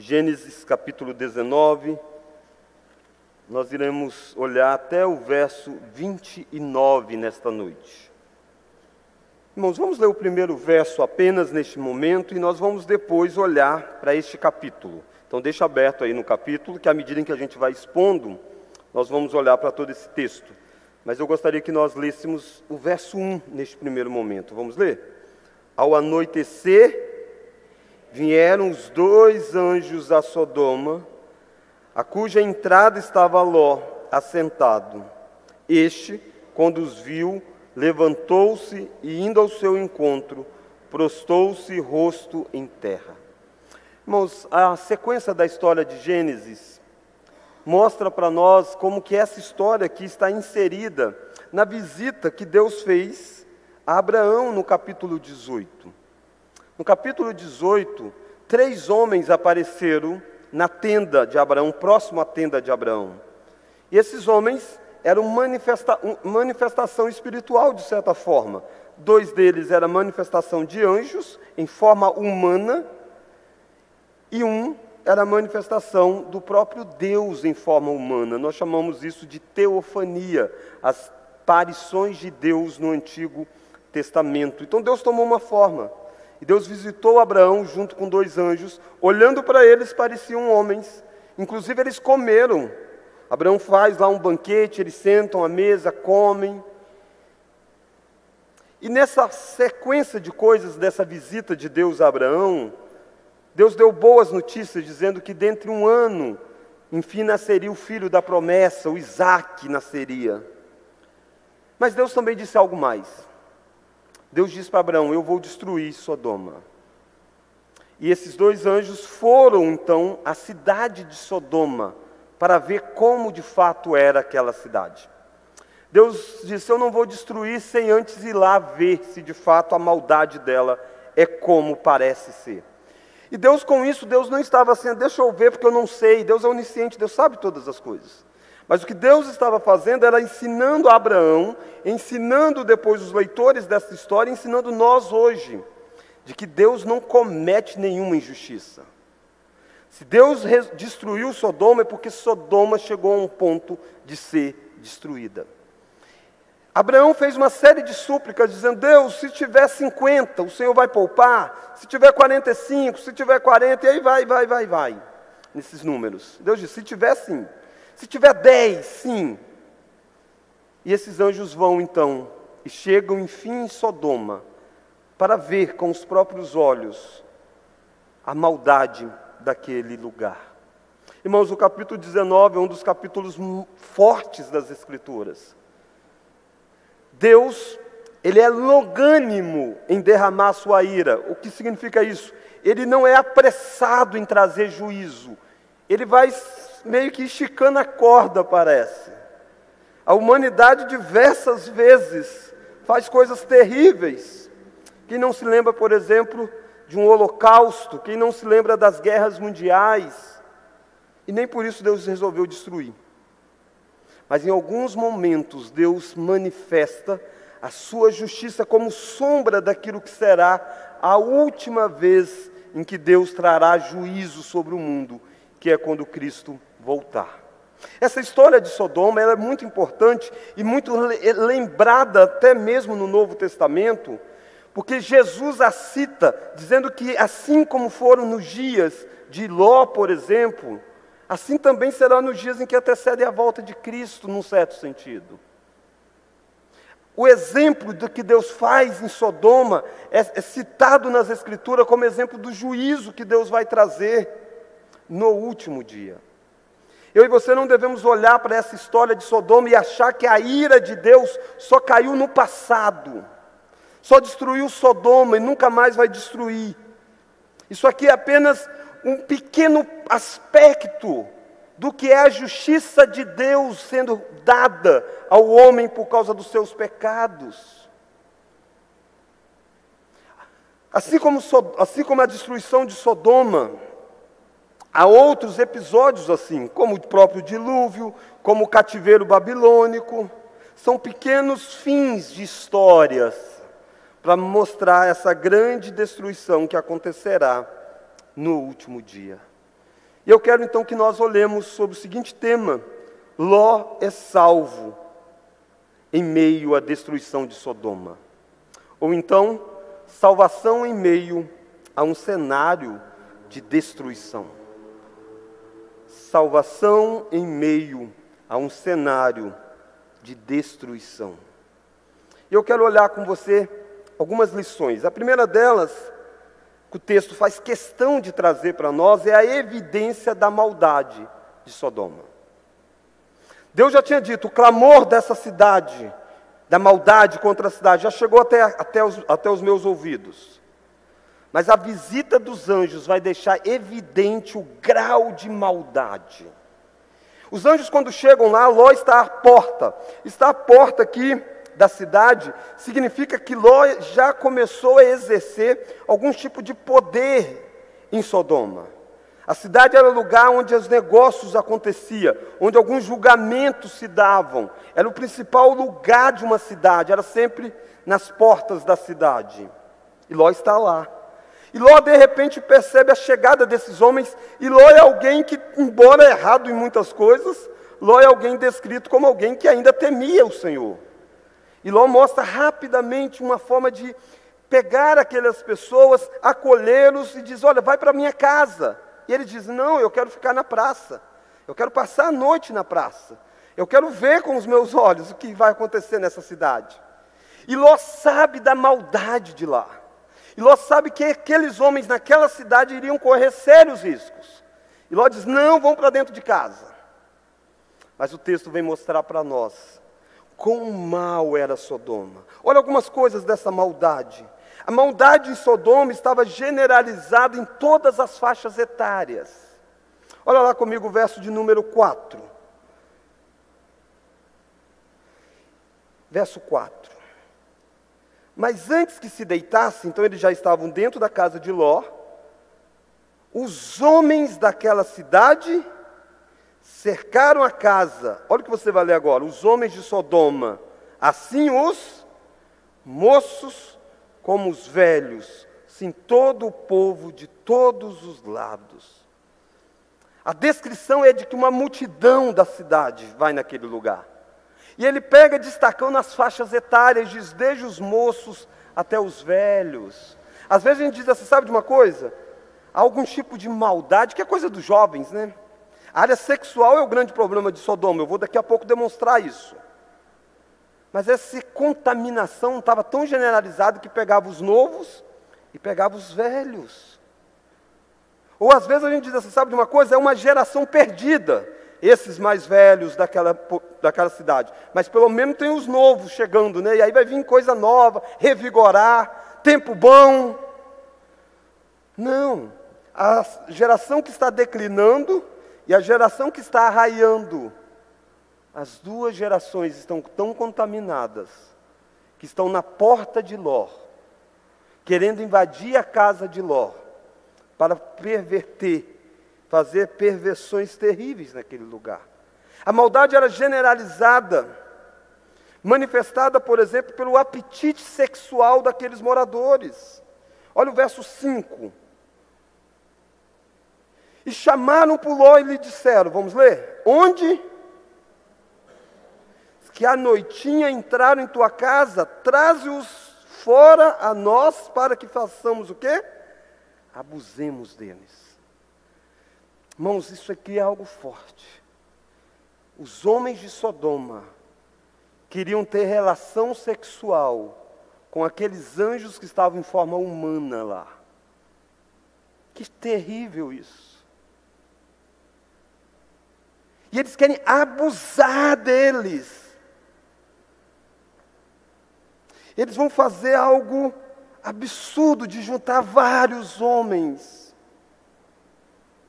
Gênesis capítulo 19. Nós iremos olhar até o verso 29 nesta noite. Irmãos, vamos ler o primeiro verso apenas neste momento e nós vamos depois olhar para este capítulo. Então, deixa aberto aí no capítulo, que à medida em que a gente vai expondo, nós vamos olhar para todo esse texto. Mas eu gostaria que nós lêssemos o verso 1 neste primeiro momento. Vamos ler? Ao anoitecer, vieram os dois anjos a Sodoma, a cuja entrada estava Ló assentado. Este, quando os viu, levantou-se e, indo ao seu encontro, prostou-se rosto em terra. Irmãos, a sequência da história de Gênesis mostra para nós como que essa história aqui está inserida na visita que Deus fez a Abraão no capítulo 18. No capítulo 18, três homens apareceram na tenda de Abraão, próximo à tenda de Abraão. E esses homens eram manifesta manifestação espiritual, de certa forma. Dois deles eram manifestação de anjos, em forma humana, e um era manifestação do próprio Deus em forma humana. Nós chamamos isso de teofania, as aparições de Deus no Antigo Testamento. Então Deus tomou uma forma. E Deus visitou Abraão junto com dois anjos, olhando para eles pareciam homens, inclusive eles comeram. Abraão faz lá um banquete, eles sentam à mesa, comem. E nessa sequência de coisas dessa visita de Deus a Abraão, Deus deu boas notícias, dizendo que dentro de um ano, enfim, nasceria o filho da promessa, o Isaac nasceria. Mas Deus também disse algo mais. Deus disse para Abraão: Eu vou destruir Sodoma. E esses dois anjos foram então à cidade de Sodoma para ver como de fato era aquela cidade. Deus disse: Eu não vou destruir sem antes ir lá ver se de fato a maldade dela é como parece ser. E Deus, com isso, Deus não estava assim, deixa eu ver porque eu não sei. Deus é onisciente, Deus sabe todas as coisas. Mas o que Deus estava fazendo era ensinando a Abraão, ensinando depois os leitores dessa história, ensinando nós hoje, de que Deus não comete nenhuma injustiça. Se Deus destruiu Sodoma é porque Sodoma chegou a um ponto de ser destruída. Abraão fez uma série de súplicas dizendo: Deus, se tiver 50, o Senhor vai poupar, se tiver 45, se tiver 40, e aí vai, vai, vai, vai, nesses números. Deus disse: se tiver sim. Se tiver dez, sim. E esses anjos vão então e chegam enfim em Sodoma para ver com os próprios olhos a maldade daquele lugar. Irmãos, o capítulo 19 é um dos capítulos fortes das Escrituras. Deus, Ele é logânimo em derramar sua ira. O que significa isso? Ele não é apressado em trazer juízo. Ele vai meio que esticando a corda, parece. A humanidade diversas vezes faz coisas terríveis. Quem não se lembra, por exemplo, de um holocausto? Quem não se lembra das guerras mundiais? E nem por isso Deus resolveu destruir. Mas em alguns momentos Deus manifesta a sua justiça como sombra daquilo que será a última vez em que Deus trará juízo sobre o mundo, que é quando Cristo voltar. Essa história de Sodoma é muito importante e muito lembrada até mesmo no Novo Testamento, porque Jesus a cita, dizendo que assim como foram nos dias de Ló, por exemplo, assim também será nos dias em que antecedem a volta de Cristo, num certo sentido. O exemplo do que Deus faz em Sodoma é, é citado nas Escrituras como exemplo do juízo que Deus vai trazer no último dia. Eu e você não devemos olhar para essa história de Sodoma e achar que a ira de Deus só caiu no passado, só destruiu Sodoma e nunca mais vai destruir. Isso aqui é apenas um pequeno aspecto do que é a justiça de Deus sendo dada ao homem por causa dos seus pecados. Assim como, assim como a destruição de Sodoma, Há outros episódios assim, como o próprio dilúvio, como o cativeiro babilônico. São pequenos fins de histórias para mostrar essa grande destruição que acontecerá no último dia. E eu quero então que nós olhemos sobre o seguinte tema: Ló é salvo em meio à destruição de Sodoma. Ou então, salvação em meio a um cenário de destruição. Salvação em meio a um cenário de destruição. E eu quero olhar com você algumas lições. A primeira delas, que o texto faz questão de trazer para nós, é a evidência da maldade de Sodoma. Deus já tinha dito: o clamor dessa cidade, da maldade contra a cidade, já chegou até, até, os, até os meus ouvidos. Mas a visita dos anjos vai deixar evidente o grau de maldade. Os anjos, quando chegam lá, Ló está à porta. Está à porta aqui da cidade, significa que Ló já começou a exercer algum tipo de poder em Sodoma. A cidade era o lugar onde os negócios aconteciam, onde alguns julgamentos se davam. Era o principal lugar de uma cidade, era sempre nas portas da cidade. E Ló está lá. E Ló, de repente, percebe a chegada desses homens, e Ló é alguém que, embora errado em muitas coisas, Ló é alguém descrito como alguém que ainda temia o Senhor. E Ló mostra rapidamente uma forma de pegar aquelas pessoas, acolhê-los e diz: Olha, vai para minha casa. E ele diz: Não, eu quero ficar na praça. Eu quero passar a noite na praça. Eu quero ver com os meus olhos o que vai acontecer nessa cidade. E Ló sabe da maldade de lá. E Ló sabe que aqueles homens naquela cidade iriam correr sérios riscos. E Ló diz: não, vão para dentro de casa. Mas o texto vem mostrar para nós quão mal era Sodoma. Olha algumas coisas dessa maldade. A maldade em Sodoma estava generalizada em todas as faixas etárias. Olha lá comigo o verso de número 4. Verso 4. Mas antes que se deitassem, então eles já estavam dentro da casa de Ló, os homens daquela cidade cercaram a casa. Olha o que você vai ler agora. Os homens de Sodoma, assim os moços como os velhos, sim todo o povo de todos os lados. A descrição é de que uma multidão da cidade vai naquele lugar. E ele pega destacando as faixas etárias, diz desde os moços até os velhos. Às vezes a gente diz assim, sabe de uma coisa? Há algum tipo de maldade, que é coisa dos jovens, né? A área sexual é o grande problema de Sodoma, eu vou daqui a pouco demonstrar isso. Mas essa contaminação estava tão generalizada que pegava os novos e pegava os velhos. Ou às vezes a gente diz assim, sabe de uma coisa? É uma geração perdida esses mais velhos daquela, daquela cidade. Mas pelo menos tem os novos chegando, né? E aí vai vir coisa nova, revigorar, tempo bom. Não. A geração que está declinando e a geração que está arraiando, as duas gerações estão tão contaminadas que estão na porta de Ló, querendo invadir a casa de Ló para perverter fazer perversões terríveis naquele lugar. A maldade era generalizada, manifestada, por exemplo, pelo apetite sexual daqueles moradores. Olha o verso 5. E chamaram por Ló e lhe disseram: Vamos ler? Onde? Que a noitinha entraram em tua casa, traze-os fora a nós para que façamos o quê? Abusemos deles. Irmãos, isso aqui é algo forte. Os homens de Sodoma queriam ter relação sexual com aqueles anjos que estavam em forma humana lá. Que terrível isso. E eles querem abusar deles. Eles vão fazer algo absurdo de juntar vários homens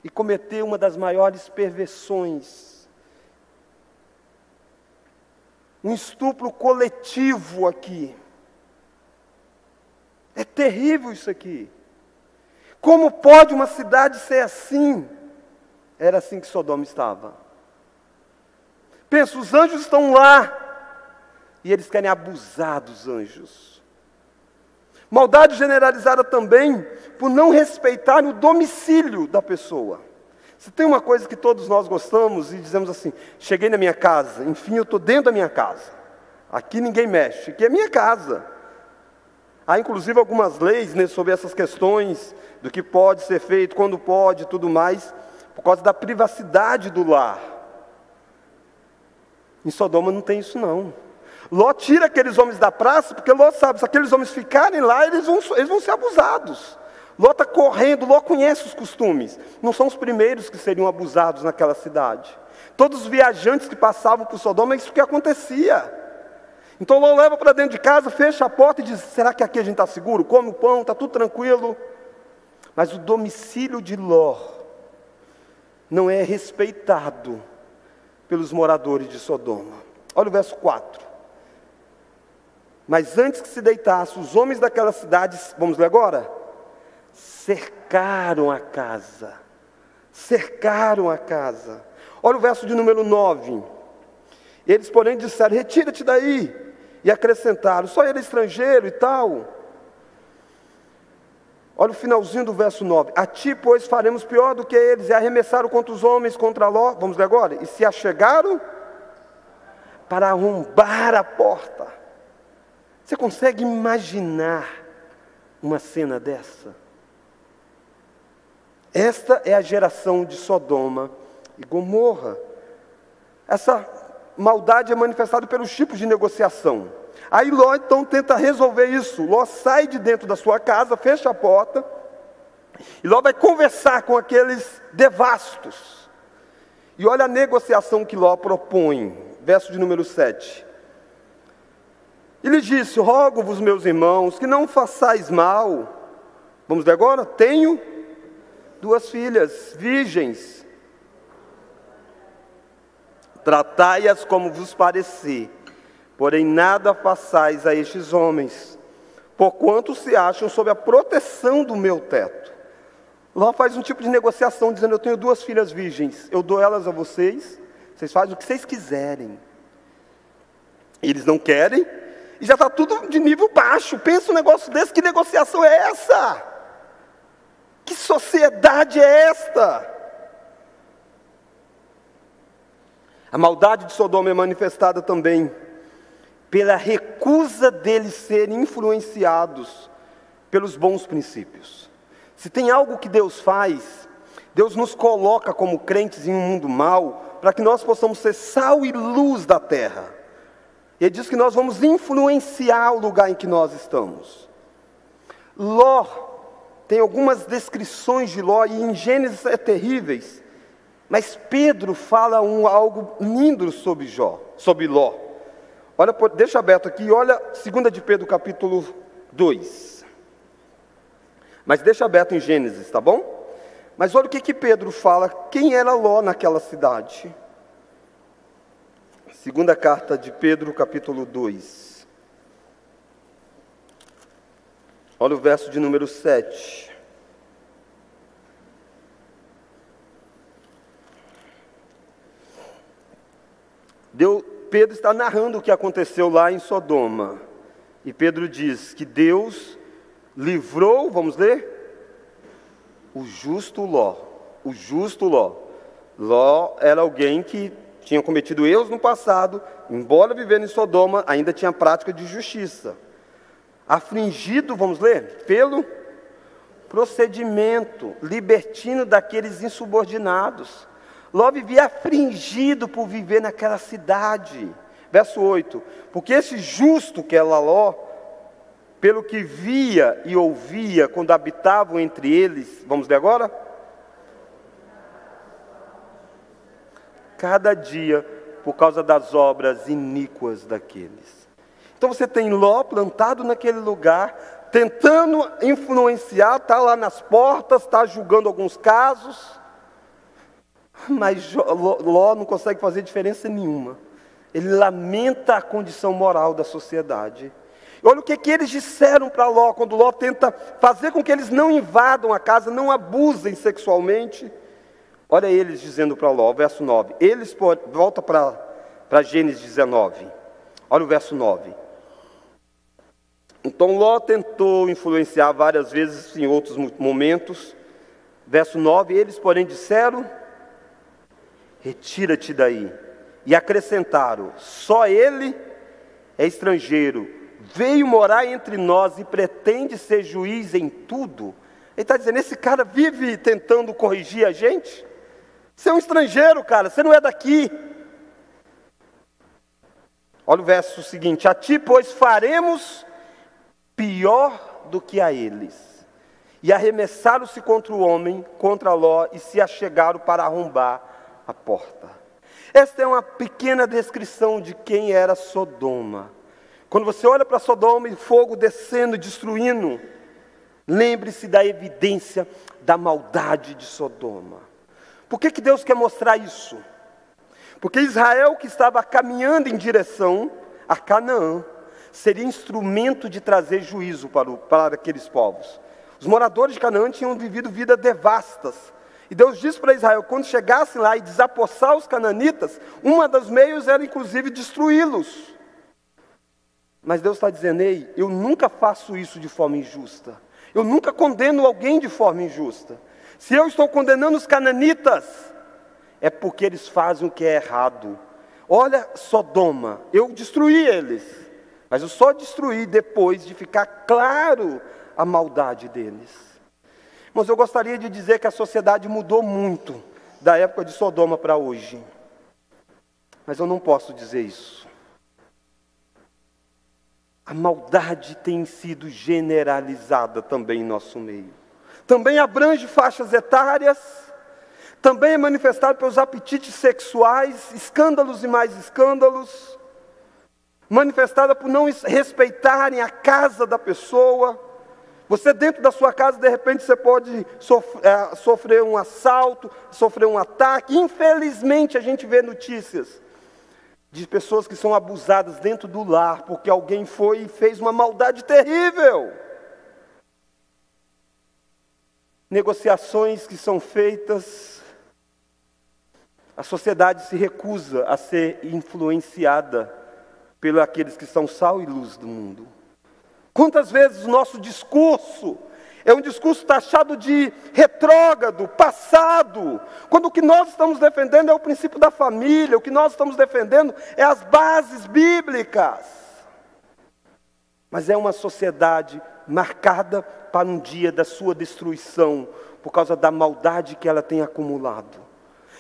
e cometer uma das maiores perversões. Um estupro coletivo aqui. É terrível isso aqui. Como pode uma cidade ser assim? Era assim que Sodoma estava. Pensa, os anjos estão lá e eles querem abusar dos anjos. Maldade generalizada também por não respeitar o domicílio da pessoa. Se tem uma coisa que todos nós gostamos e dizemos assim: cheguei na minha casa, enfim, eu estou dentro da minha casa. Aqui ninguém mexe, aqui é minha casa. Há inclusive algumas leis né, sobre essas questões do que pode ser feito, quando pode, tudo mais, por causa da privacidade do lar. Em Sodoma não tem isso não. Ló tira aqueles homens da praça, porque Ló sabe, se aqueles homens ficarem lá, eles vão, eles vão ser abusados. Ló está correndo, Ló conhece os costumes. Não são os primeiros que seriam abusados naquela cidade. Todos os viajantes que passavam por Sodoma, é isso que acontecia. Então Ló leva para dentro de casa, fecha a porta e diz: será que aqui a gente está seguro? Come o pão, está tudo tranquilo. Mas o domicílio de Ló não é respeitado pelos moradores de Sodoma. Olha o verso 4. Mas antes que se deitasse, os homens daquela cidade, vamos ler agora? cercaram a casa. Cercaram a casa. Olha o verso de número 9. Eles, porém, disseram: Retira-te daí. E acrescentaram: Só ele é estrangeiro e tal. Olha o finalzinho do verso 9. A ti, pois, faremos pior do que eles. E arremessaram contra os homens, contra Ló. Vamos ler agora. E se achegaram para arrombar a porta. Você consegue imaginar uma cena dessa? Esta é a geração de Sodoma e Gomorra. Essa maldade é manifestada pelos tipos de negociação. Aí Ló então tenta resolver isso. Ló sai de dentro da sua casa, fecha a porta, e Ló vai conversar com aqueles devastos. E olha a negociação que Ló propõe, verso de número 7. Ele disse: Rogo-vos, meus irmãos, que não façais mal. Vamos ver agora? Tenho duas filhas virgens. Tratai-as como vos parecer, porém nada façais a estes homens, porquanto se acham sob a proteção do meu teto. Ló faz um tipo de negociação, dizendo: Eu tenho duas filhas virgens, eu dou elas a vocês, vocês fazem o que vocês quiserem. Eles não querem, e já está tudo de nível baixo. Pensa um negócio desse, que negociação é essa? Que sociedade é esta? A maldade de Sodoma é manifestada também pela recusa deles serem influenciados pelos bons princípios. Se tem algo que Deus faz, Deus nos coloca como crentes em um mundo mau, para que nós possamos ser sal e luz da terra. E ele diz que nós vamos influenciar o lugar em que nós estamos. Ló tem algumas descrições de Ló, e em Gênesis é terríveis, mas Pedro fala um, algo lindo sobre, Jó, sobre Ló. Olha, deixa aberto aqui, olha 2 de Pedro capítulo 2. Mas deixa aberto em Gênesis, tá bom? Mas olha o que, que Pedro fala, quem era Ló naquela cidade. Segunda carta de Pedro, capítulo 2. Olha o verso de número 7. Deu, Pedro está narrando o que aconteceu lá em Sodoma. E Pedro diz que Deus livrou, vamos ler? O justo Ló. O justo Ló. Ló era alguém que tinha cometido erros no passado, embora vivendo em Sodoma, ainda tinha prática de justiça afligido, vamos ler, pelo procedimento libertino daqueles insubordinados. Ló vivia afligido por viver naquela cidade. Verso 8: Porque esse justo que é Ló, pelo que via e ouvia quando habitavam entre eles, vamos ler agora? Cada dia, por causa das obras iníquas daqueles. Então você tem Ló plantado naquele lugar, tentando influenciar, está lá nas portas, está julgando alguns casos, mas Ló não consegue fazer diferença nenhuma. Ele lamenta a condição moral da sociedade. Olha o que, que eles disseram para Ló, quando Ló tenta fazer com que eles não invadam a casa, não abusem sexualmente. Olha eles dizendo para Ló, verso 9. Eles, volta para Gênesis 19. Olha o verso 9. Então Ló tentou influenciar várias vezes em outros momentos. Verso 9: Eles, porém, disseram: retira-te daí. E acrescentaram: só ele é estrangeiro, veio morar entre nós e pretende ser juiz em tudo. Ele está dizendo: esse cara vive tentando corrigir a gente? Você é um estrangeiro, cara, você não é daqui. Olha o verso seguinte: A ti, pois, faremos pior do que a eles. E arremessaram-se contra o homem, contra Ló, e se achegaram para arrombar a porta. Esta é uma pequena descrição de quem era Sodoma. Quando você olha para Sodoma e fogo descendo, destruindo, lembre-se da evidência da maldade de Sodoma. Por que, que Deus quer mostrar isso? Porque Israel, que estava caminhando em direção a Canaã, seria instrumento de trazer juízo para, o, para aqueles povos. Os moradores de Canaã tinham vivido vidas devastas. E Deus disse para Israel: quando chegasse lá e desapossar os cananitas, uma dos meios era inclusive destruí-los. Mas Deus está dizendo: ei, eu nunca faço isso de forma injusta. Eu nunca condeno alguém de forma injusta. Se eu estou condenando os cananitas, é porque eles fazem o que é errado. Olha Sodoma, eu destruí eles, mas eu só destruí depois de ficar claro a maldade deles. Mas eu gostaria de dizer que a sociedade mudou muito da época de Sodoma para hoje. Mas eu não posso dizer isso. A maldade tem sido generalizada também em nosso meio. Também abrange faixas etárias, também é manifestado pelos apetites sexuais, escândalos e mais escândalos, manifestada por não respeitarem a casa da pessoa. Você dentro da sua casa, de repente, você pode é, sofrer um assalto, sofrer um ataque. Infelizmente, a gente vê notícias de pessoas que são abusadas dentro do lar, porque alguém foi e fez uma maldade terrível. Negociações que são feitas, a sociedade se recusa a ser influenciada pelos aqueles que são sal e luz do mundo. Quantas vezes o nosso discurso é um discurso taxado de retrógrado, passado, quando o que nós estamos defendendo é o princípio da família, o que nós estamos defendendo é as bases bíblicas. Mas é uma sociedade marcada para um dia da sua destruição, por causa da maldade que ela tem acumulado.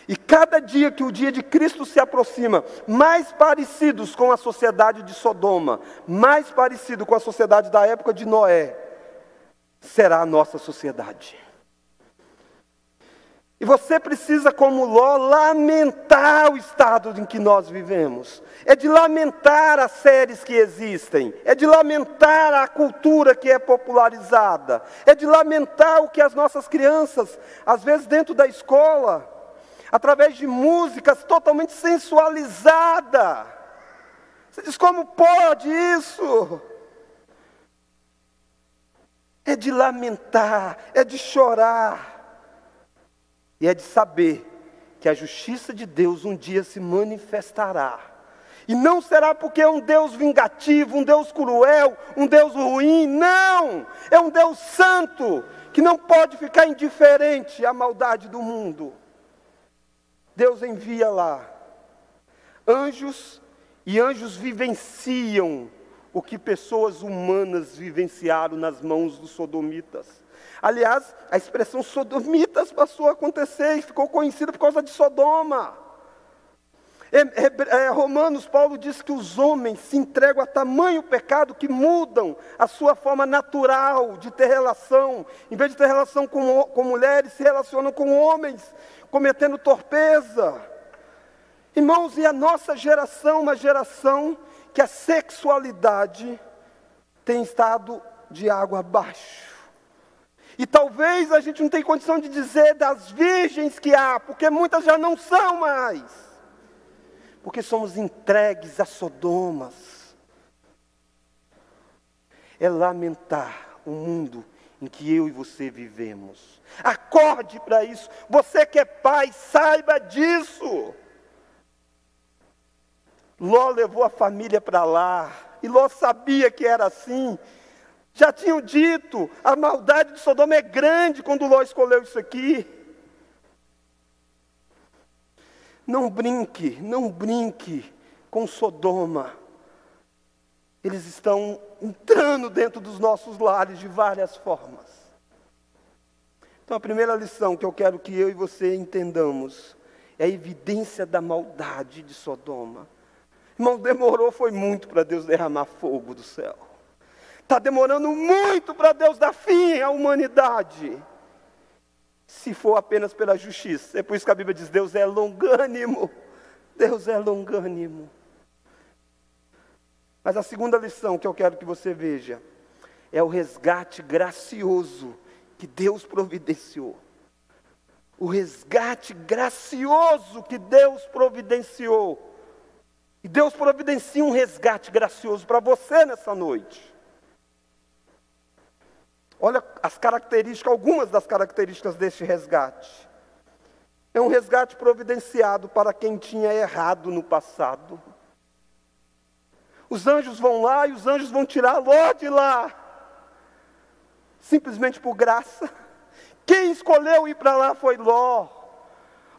E cada dia que o dia de Cristo se aproxima, mais parecidos com a sociedade de Sodoma, mais parecido com a sociedade da época de Noé, será a nossa sociedade. E você precisa, como Ló, lamentar o estado em que nós vivemos. É de lamentar as séries que existem. É de lamentar a cultura que é popularizada. É de lamentar o que as nossas crianças, às vezes dentro da escola, através de músicas totalmente sensualizada. Você diz, como pode isso? É de lamentar, é de chorar, e é de saber que a justiça de Deus um dia se manifestará. E não será porque é um Deus vingativo, um Deus cruel, um Deus ruim, não! É um Deus santo, que não pode ficar indiferente à maldade do mundo. Deus envia lá anjos, e anjos vivenciam o que pessoas humanas vivenciaram nas mãos dos sodomitas. Aliás, a expressão sodomitas passou a acontecer e ficou conhecida por causa de Sodoma. É, Romanos, Paulo diz que os homens se entregam a tamanho pecado que mudam a sua forma natural de ter relação. Em vez de ter relação com, com mulheres, se relacionam com homens cometendo torpeza. Irmãos, e a nossa geração, uma geração que a sexualidade tem estado de água abaixo. E talvez a gente não tenha condição de dizer das virgens que há, porque muitas já não são mais. Porque somos entregues a Sodomas. É lamentar o mundo em que eu e você vivemos. Acorde para isso. Você que é pai, saiba disso. Ló levou a família para lá. E Ló sabia que era assim. Já tinham dito, a maldade de Sodoma é grande quando Ló escolheu isso aqui. Não brinque, não brinque com Sodoma. Eles estão entrando dentro dos nossos lares de várias formas. Então, a primeira lição que eu quero que eu e você entendamos é a evidência da maldade de Sodoma. Irmão, demorou, foi muito para Deus derramar fogo do céu. Está demorando muito para Deus dar fim à humanidade. Se for apenas pela justiça. É por isso que a Bíblia diz: Deus é longânimo. Deus é longânimo. Mas a segunda lição que eu quero que você veja é o resgate gracioso que Deus providenciou. O resgate gracioso que Deus providenciou. E Deus providencia um resgate gracioso para você nessa noite. Olha as características, algumas das características deste resgate. É um resgate providenciado para quem tinha errado no passado. Os anjos vão lá e os anjos vão tirar Ló de lá. Simplesmente por graça. Quem escolheu ir para lá foi Ló.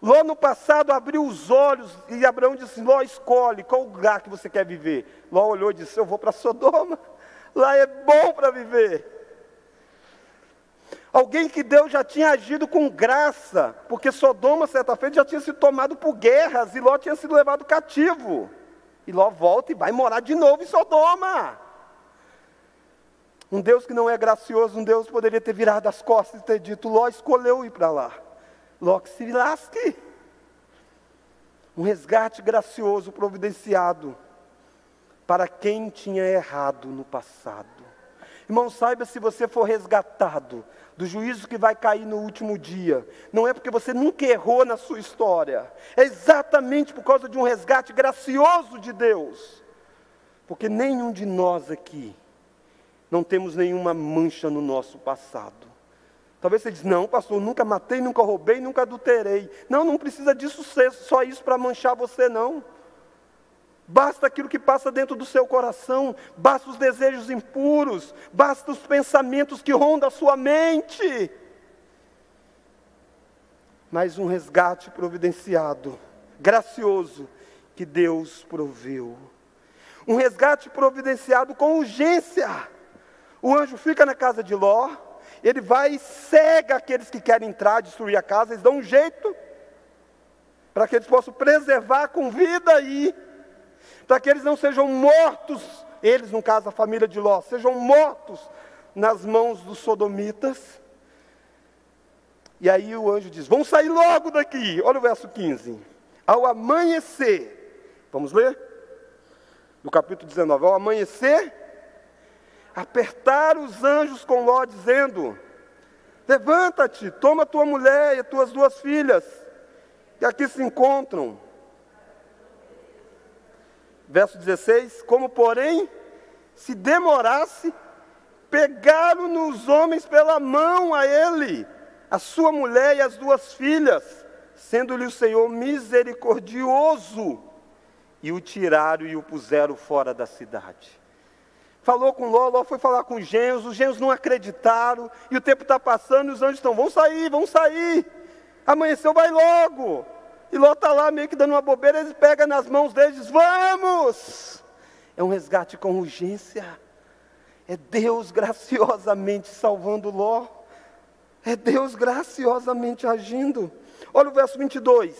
Ló no passado abriu os olhos e Abraão disse: Ló, escolhe qual lugar que você quer viver. Ló olhou e disse: Eu vou para Sodoma. Lá é bom para viver. Alguém que Deus já tinha agido com graça, porque Sodoma, certa feita, já tinha sido tomado por guerras e Ló tinha sido levado cativo. E Ló volta e vai morar de novo em Sodoma. Um Deus que não é gracioso, um Deus poderia ter virado as costas e ter dito: Ló escolheu ir para lá. Ló que se lasque. Um resgate gracioso providenciado para quem tinha errado no passado. Irmão, saiba se você for resgatado do juízo que vai cair no último dia, não é porque você nunca errou na sua história, é exatamente por causa de um resgate gracioso de Deus. Porque nenhum de nós aqui não temos nenhuma mancha no nosso passado. Talvez você diz, não, pastor, nunca matei, nunca roubei, nunca adulterei. Não, não precisa disso ser só isso para manchar você, não. Basta aquilo que passa dentro do seu coração, basta os desejos impuros, basta os pensamentos que rondam a sua mente. Mas um resgate providenciado, gracioso, que Deus proveu. Um resgate providenciado com urgência. O anjo fica na casa de Ló, ele vai e cega aqueles que querem entrar, destruir a casa, eles dão um jeito para que eles possam preservar com vida aí para que eles não sejam mortos, eles, no caso, a família de Ló, sejam mortos nas mãos dos sodomitas. E aí o anjo diz: Vamos sair logo daqui. Olha o verso 15. Ao amanhecer, vamos ler? No capítulo 19: Ao amanhecer, apertaram os anjos com Ló, dizendo: Levanta-te, toma tua mulher e tuas duas filhas, que aqui se encontram Verso 16: Como, porém, se demorasse, pegaram os homens pela mão a ele, a sua mulher e as duas filhas, sendo-lhe o Senhor misericordioso, e o tiraram e o puseram fora da cidade. Falou com Ló, Ló foi falar com os genros, os genros não acreditaram, e o tempo está passando, e os anjos estão, vão sair, vão sair, amanheceu, vai logo. E Ló está lá meio que dando uma bobeira, ele pega nas mãos deles e diz: Vamos! É um resgate com urgência. É Deus graciosamente salvando Ló. É Deus graciosamente agindo. Olha o verso 22.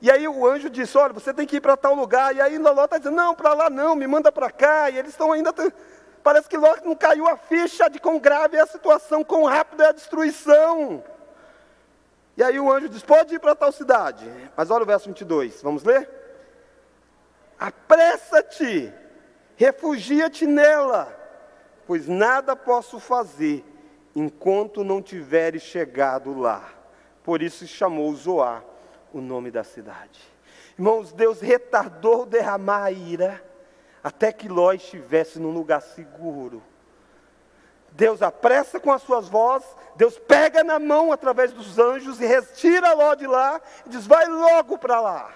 E aí o anjo disse: Olha, você tem que ir para tal lugar. E aí Ló está dizendo: Não, para lá não, me manda para cá. E eles estão ainda. Parece que Ló não caiu a ficha de quão grave é a situação, quão rápida é a destruição. E aí o anjo diz: Pode ir para tal cidade. Mas olha o verso 22, vamos ler? Apressa-te, refugia-te nela, pois nada posso fazer enquanto não tiveres chegado lá. Por isso chamou Zoar o nome da cidade. Irmãos, Deus retardou derramar a ira até que Ló estivesse num lugar seguro. Deus apressa com as suas vozes, Deus pega na mão através dos anjos e retira Ló de lá e diz: vai logo para lá.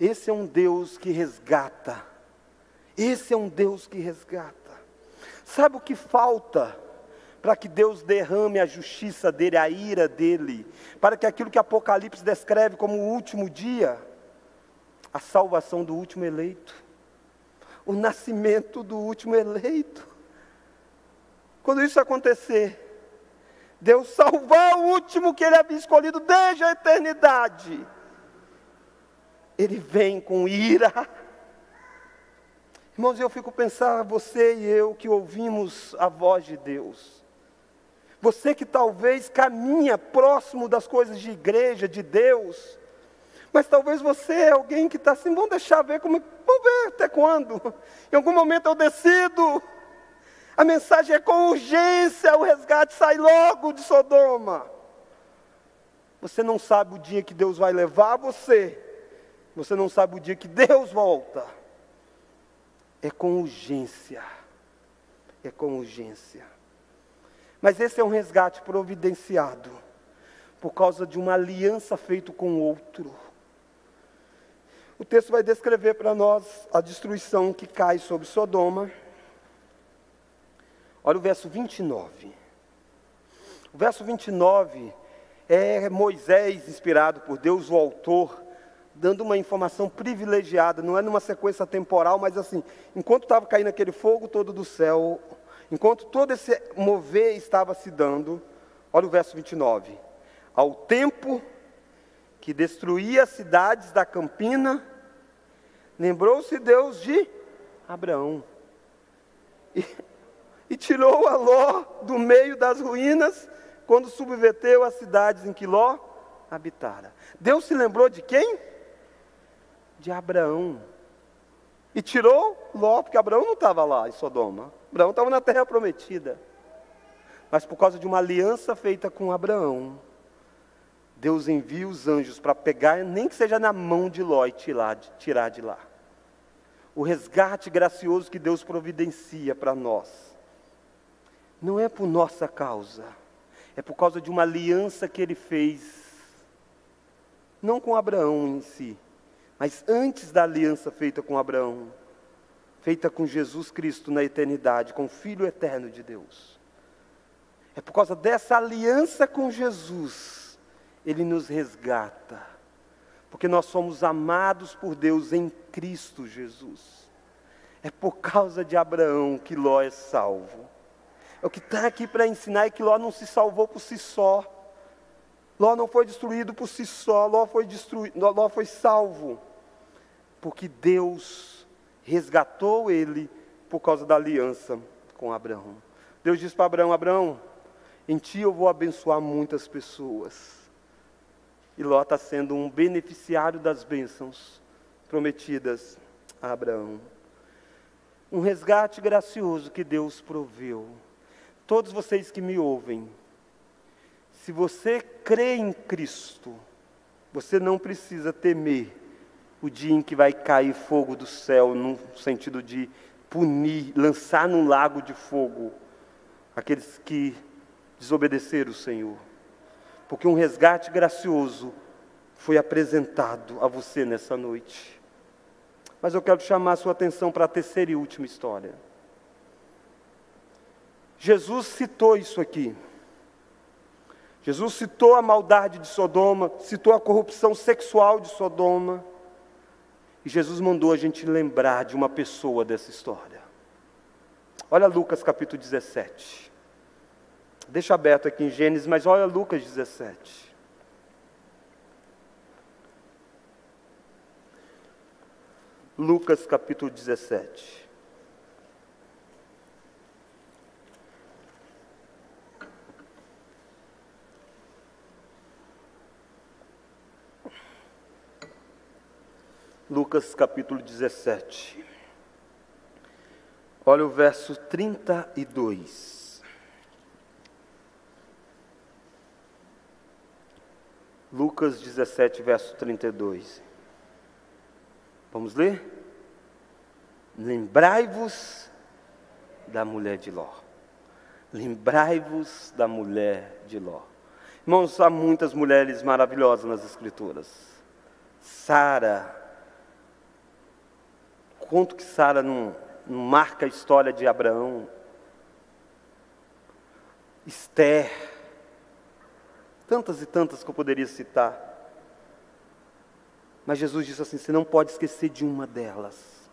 Esse é um Deus que resgata. Esse é um Deus que resgata. Sabe o que falta para que Deus derrame a justiça dele, a ira dele, para que aquilo que Apocalipse descreve como o último dia, a salvação do último eleito, o nascimento do último eleito. Quando isso acontecer, Deus salvar o último que ele havia escolhido desde a eternidade, ele vem com ira. Irmãos, eu fico pensando, você e eu que ouvimos a voz de Deus, você que talvez caminha próximo das coisas de igreja, de Deus, mas talvez você é alguém que está assim, vamos deixar ver como. Vamos ver até quando. Em algum momento eu decido. A mensagem é com urgência, o resgate sai logo de Sodoma. Você não sabe o dia que Deus vai levar você. Você não sabe o dia que Deus volta. É com urgência. É com urgência. Mas esse é um resgate providenciado por causa de uma aliança feita com outro. O texto vai descrever para nós a destruição que cai sobre Sodoma. Olha o verso 29. O verso 29 é Moisés, inspirado por Deus, o autor, dando uma informação privilegiada, não é numa sequência temporal, mas assim, enquanto estava caindo aquele fogo todo do céu, Enquanto todo esse mover estava se dando, olha o verso 29. Ao tempo que destruía as cidades da campina, lembrou-se Deus de Abraão. E, e tirou a Ló do meio das ruínas, quando subverteu as cidades em que Ló habitara. Deus se lembrou de quem? De Abraão. E tirou Ló, porque Abraão não estava lá em Sodoma. Abraão estava na terra prometida. Mas por causa de uma aliança feita com Abraão, Deus envia os anjos para pegar, nem que seja na mão de Ló e tirar, tirar de lá. O resgate gracioso que Deus providencia para nós. Não é por nossa causa, é por causa de uma aliança que ele fez, não com Abraão em si, mas antes da aliança feita com Abraão, feita com Jesus Cristo na eternidade, com o Filho eterno de Deus. É por causa dessa aliança com Jesus, Ele nos resgata, porque nós somos amados por Deus em Cristo Jesus. É por causa de Abraão que Ló é salvo. É o que está aqui para ensinar é que Ló não se salvou por si só. Ló não foi destruído por si só, Ló foi, destruído, Ló foi salvo. Porque Deus resgatou ele por causa da aliança com Abraão. Deus disse para Abraão: Abraão, em ti eu vou abençoar muitas pessoas. E Ló está sendo um beneficiário das bênçãos prometidas a Abraão. Um resgate gracioso que Deus proveu. Todos vocês que me ouvem, se você crê em Cristo, você não precisa temer o dia em que vai cair fogo do céu, no sentido de punir, lançar num lago de fogo aqueles que desobedeceram o Senhor. Porque um resgate gracioso foi apresentado a você nessa noite. Mas eu quero chamar a sua atenção para a terceira e última história. Jesus citou isso aqui. Jesus citou a maldade de Sodoma, citou a corrupção sexual de Sodoma. E Jesus mandou a gente lembrar de uma pessoa dessa história. Olha Lucas capítulo 17. Deixa aberto aqui em Gênesis, mas olha Lucas 17. Lucas capítulo 17. Lucas capítulo 17. Olha o verso 32. Lucas 17, verso 32. Vamos ler? Lembrai-vos da mulher de Ló. Lembrai-vos da mulher de Ló. Irmãos, há muitas mulheres maravilhosas nas Escrituras. Sara, conto que Sara não, não marca a história de Abraão. Esther, tantas e tantas que eu poderia citar. Mas Jesus disse assim: você não pode esquecer de uma delas,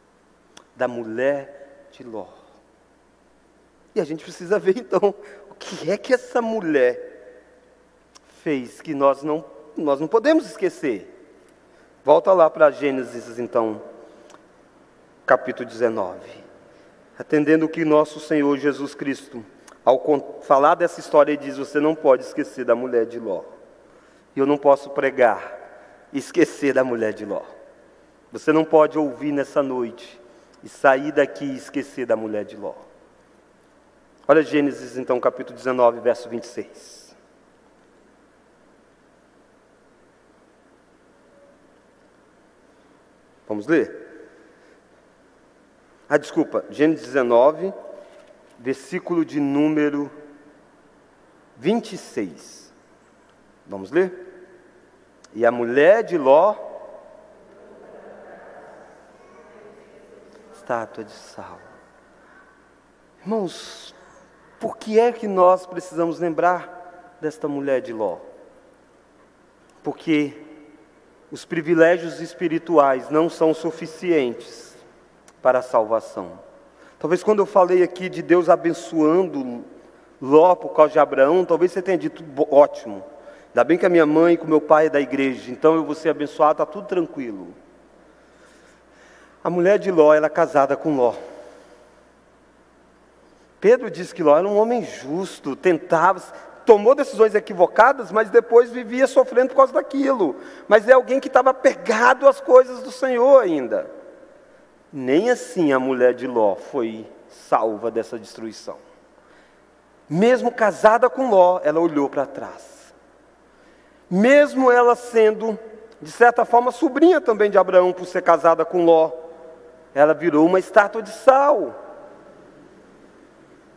da mulher de Ló. E a gente precisa ver então o que é que essa mulher fez que nós não, nós não podemos esquecer. Volta lá para Gênesis então, capítulo 19. Atendendo que nosso Senhor Jesus Cristo, ao falar dessa história, ele diz: Você não pode esquecer da mulher de Ló. E eu não posso pregar esquecer da mulher de Ló. Você não pode ouvir nessa noite e sair daqui e esquecer da mulher de Ló. Olha Gênesis, então, capítulo 19, verso 26. Vamos ler? Ah, desculpa, Gênesis 19, versículo de número 26. Vamos ler? E a mulher de Ló, estátua de sal. Irmãos, por que é que nós precisamos lembrar desta mulher de Ló? Porque os privilégios espirituais não são suficientes para a salvação. Talvez quando eu falei aqui de Deus abençoando Ló por causa de Abraão, talvez você tenha dito ótimo. Ainda bem que a minha mãe e o meu pai é da igreja, então eu vou ser abençoado, está tudo tranquilo. A mulher de Ló era casada com Ló. Pedro disse que Ló era um homem justo, tentava, tomou decisões equivocadas, mas depois vivia sofrendo por causa daquilo. Mas é alguém que estava pegado às coisas do Senhor ainda. Nem assim a mulher de Ló foi salva dessa destruição. Mesmo casada com Ló, ela olhou para trás. Mesmo ela sendo, de certa forma, sobrinha também de Abraão, por ser casada com Ló, ela virou uma estátua de sal.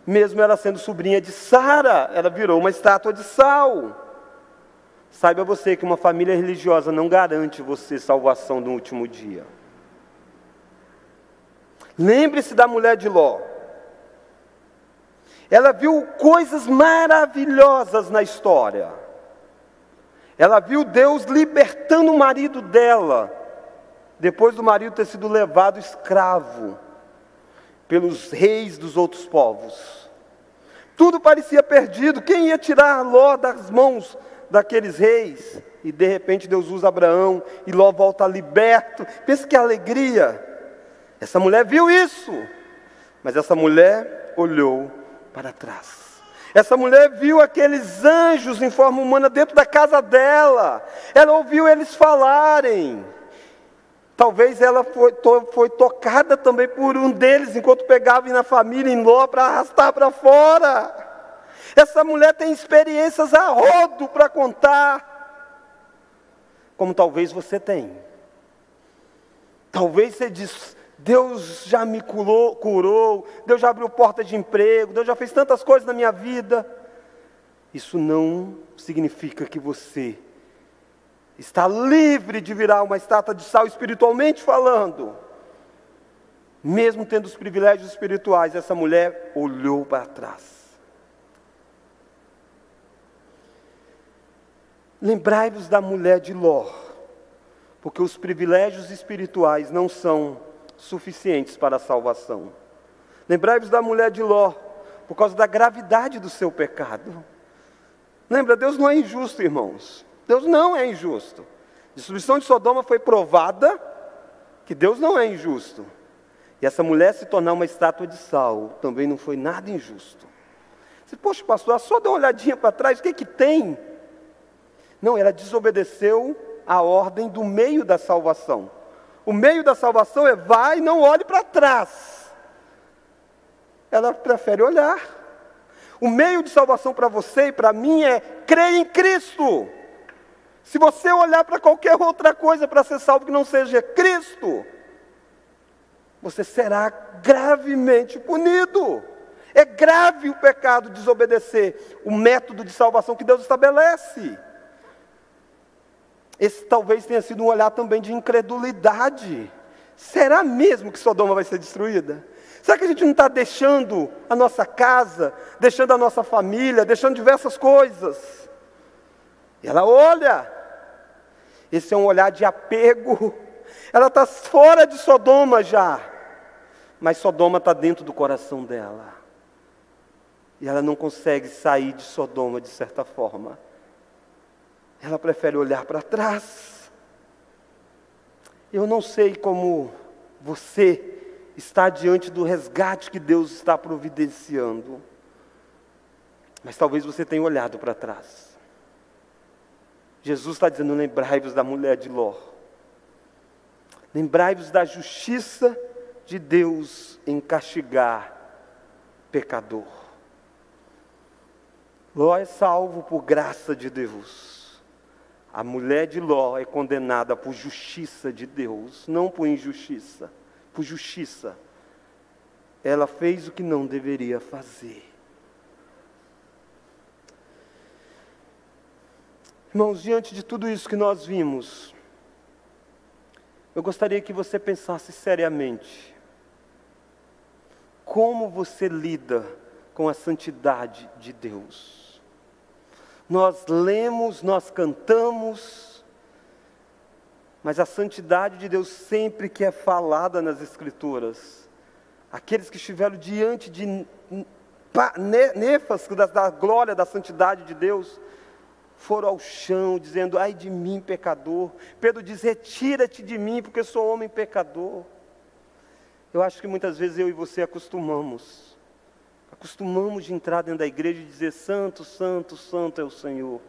Mesmo ela sendo sobrinha de Sara, ela virou uma estátua de sal. Saiba você que uma família religiosa não garante você salvação no último dia. Lembre-se da mulher de Ló. Ela viu coisas maravilhosas na história. Ela viu Deus libertando o marido dela, depois do marido ter sido levado escravo pelos reis dos outros povos. Tudo parecia perdido. Quem ia tirar Ló das mãos daqueles reis? E de repente Deus usa Abraão e Ló volta liberto. Pensa que alegria. Essa mulher viu isso, mas essa mulher olhou para trás. Essa mulher viu aqueles anjos em forma humana dentro da casa dela. Ela ouviu eles falarem. Talvez ela foi, to, foi tocada também por um deles enquanto pegava na família em Ló para arrastar para fora. Essa mulher tem experiências a rodo para contar. Como talvez você tem. Talvez você diz, Deus já me curou, curou, Deus já abriu porta de emprego, Deus já fez tantas coisas na minha vida. Isso não significa que você está livre de virar uma estátua de sal espiritualmente falando. Mesmo tendo os privilégios espirituais, essa mulher olhou para trás. Lembrai-vos da mulher de Ló, porque os privilégios espirituais não são suficientes para a salvação. Lembrai-vos da mulher de Ló, por causa da gravidade do seu pecado. Lembra, Deus não é injusto, irmãos. Deus não é injusto. A destruição de Sodoma foi provada que Deus não é injusto. E essa mulher se tornar uma estátua de sal também não foi nada injusto. Você, poxa, pastor, só dá uma olhadinha para trás, o que, que tem? Não, ela desobedeceu a ordem do meio da salvação. O meio da salvação é vai e não olhe para trás. Ela prefere olhar. O meio de salvação para você e para mim é crer em Cristo. Se você olhar para qualquer outra coisa para ser salvo que não seja Cristo, você será gravemente punido. É grave o pecado desobedecer o método de salvação que Deus estabelece. Esse talvez tenha sido um olhar também de incredulidade. Será mesmo que Sodoma vai ser destruída? Será que a gente não está deixando a nossa casa, deixando a nossa família, deixando diversas coisas? E ela olha, esse é um olhar de apego. Ela está fora de Sodoma já, mas Sodoma está dentro do coração dela. E ela não consegue sair de Sodoma de certa forma. Ela prefere olhar para trás. Eu não sei como você está diante do resgate que Deus está providenciando. Mas talvez você tenha olhado para trás. Jesus está dizendo: lembrai-vos da mulher de Ló. Lembrai-vos da justiça de Deus em castigar pecador. Ló é salvo por graça de Deus. A mulher de Ló é condenada por justiça de Deus, não por injustiça, por justiça. Ela fez o que não deveria fazer. Irmãos, diante de tudo isso que nós vimos, eu gostaria que você pensasse seriamente. Como você lida com a santidade de Deus? Nós lemos, nós cantamos, mas a santidade de Deus sempre que é falada nas Escrituras, aqueles que estiveram diante de nefas da glória da santidade de Deus, foram ao chão, dizendo: Ai de mim, pecador. Pedro diz: Retira-te de mim, porque sou homem pecador. Eu acho que muitas vezes eu e você acostumamos, acostumamos de entrar dentro da igreja e dizer: Santo, Santo, Santo é o Senhor,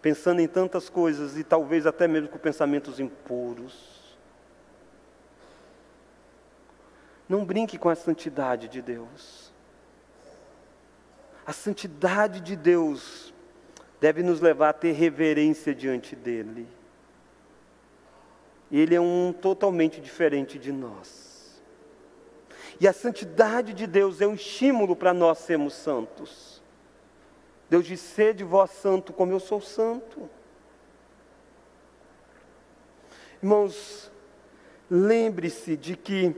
pensando em tantas coisas e talvez até mesmo com pensamentos impuros. Não brinque com a santidade de Deus. A santidade de Deus deve nos levar a ter reverência diante dele. Ele é um totalmente diferente de nós. E a santidade de Deus é um estímulo para nós sermos santos. Deus diz: sede vós santo como eu sou santo. Irmãos, lembre-se de que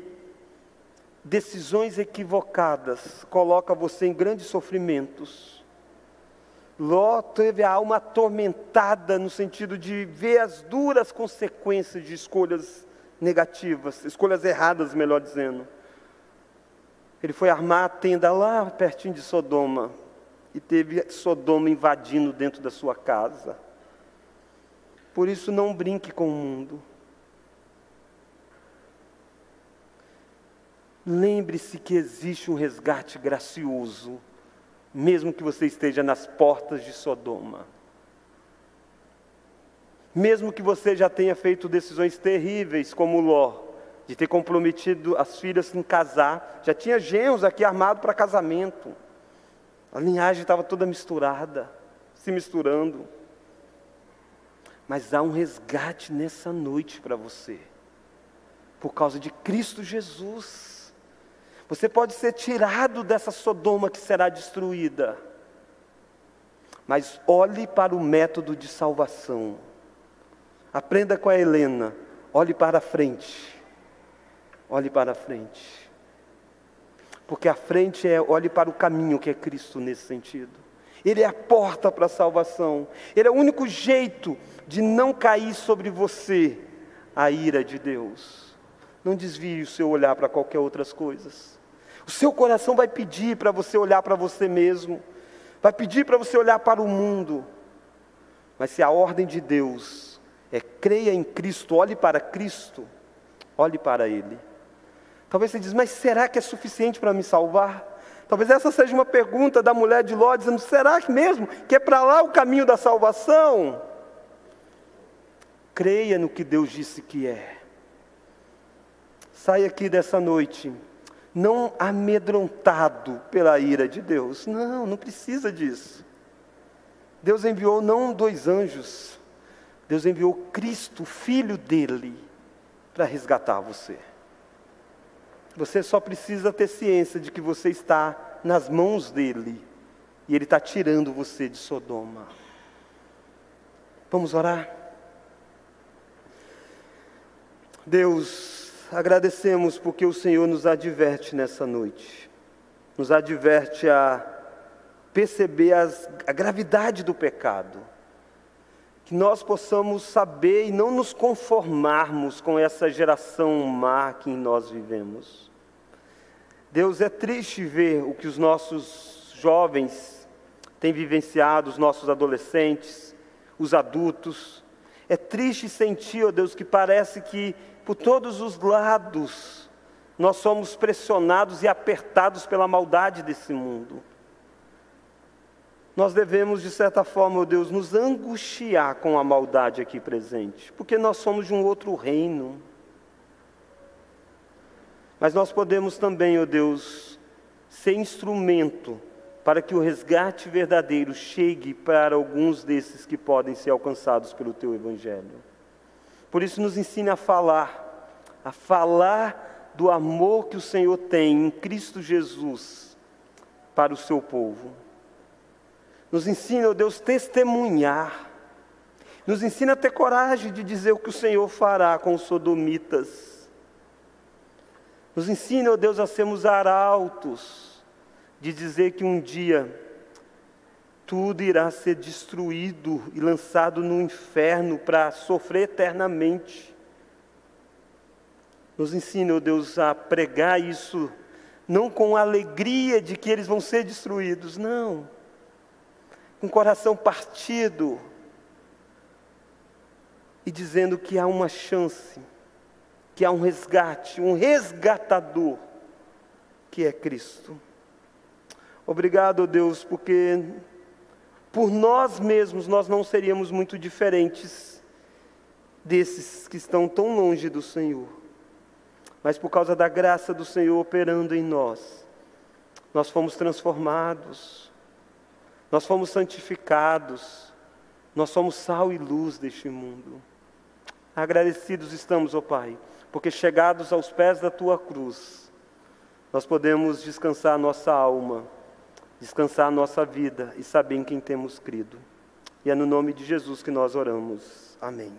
decisões equivocadas colocam você em grandes sofrimentos Ló teve a alma atormentada no sentido de ver as duras consequências de escolhas negativas, escolhas erradas, melhor dizendo. Ele foi armar a tenda lá pertinho de Sodoma e teve Sodoma invadindo dentro da sua casa. Por isso, não brinque com o mundo. Lembre-se que existe um resgate gracioso mesmo que você esteja nas portas de Sodoma. Mesmo que você já tenha feito decisões terríveis, como Ló, de ter comprometido as filhas em casar, já tinha genros aqui armado para casamento. A linhagem estava toda misturada, se misturando. Mas há um resgate nessa noite para você, por causa de Cristo Jesus. Você pode ser tirado dessa Sodoma que será destruída. Mas olhe para o método de salvação. Aprenda com a Helena. Olhe para a frente. Olhe para a frente. Porque a frente é olhe para o caminho que é Cristo nesse sentido. Ele é a porta para a salvação. Ele é o único jeito de não cair sobre você a ira de Deus. Não desvie o seu olhar para qualquer outras coisas. O seu coração vai pedir para você olhar para você mesmo, vai pedir para você olhar para o mundo. Mas se a ordem de Deus é creia em Cristo, olhe para Cristo, olhe para Ele. Talvez você diz, mas será que é suficiente para me salvar? Talvez essa seja uma pergunta da mulher de Ló, dizendo: será que mesmo que é para lá o caminho da salvação? Creia no que Deus disse que é. Saia aqui dessa noite não amedrontado pela ira de Deus. Não, não precisa disso. Deus enviou não dois anjos, Deus enviou Cristo, filho dele, para resgatar você. Você só precisa ter ciência de que você está nas mãos dele e ele está tirando você de Sodoma. Vamos orar? Deus, agradecemos porque o Senhor nos adverte nessa noite, nos adverte a perceber as, a gravidade do pecado, que nós possamos saber e não nos conformarmos com essa geração má que nós vivemos. Deus, é triste ver o que os nossos jovens têm vivenciado, os nossos adolescentes, os adultos. É triste sentir, ó Deus, que parece que por todos os lados nós somos pressionados e apertados pela maldade desse mundo. Nós devemos, de certa forma, oh Deus, nos angustiar com a maldade aqui presente, porque nós somos de um outro reino. Mas nós podemos também, ó oh Deus, ser instrumento para que o resgate verdadeiro chegue para alguns desses que podem ser alcançados pelo Teu Evangelho. Por isso, nos ensine a falar, a falar do amor que o Senhor tem em Cristo Jesus para o seu povo. Nos ensina, ó Deus, testemunhar. Nos ensina a ter coragem de dizer o que o Senhor fará com os sodomitas nos ensina, ó Deus, a sermos arautos, de dizer que um dia tudo irá ser destruído e lançado no inferno para sofrer eternamente. Nos ensina, ó Deus, a pregar isso, não com a alegria de que eles vão ser destruídos, não, com o coração partido e dizendo que há uma chance que há um resgate, um resgatador, que é Cristo. Obrigado, Deus, porque por nós mesmos nós não seríamos muito diferentes desses que estão tão longe do Senhor. Mas por causa da graça do Senhor operando em nós, nós fomos transformados, nós fomos santificados, nós somos sal e luz deste mundo. Agradecidos estamos, ó oh Pai porque chegados aos pés da tua cruz, nós podemos descansar nossa alma, descansar nossa vida e saber em quem temos crido. E é no nome de Jesus que nós oramos. Amém.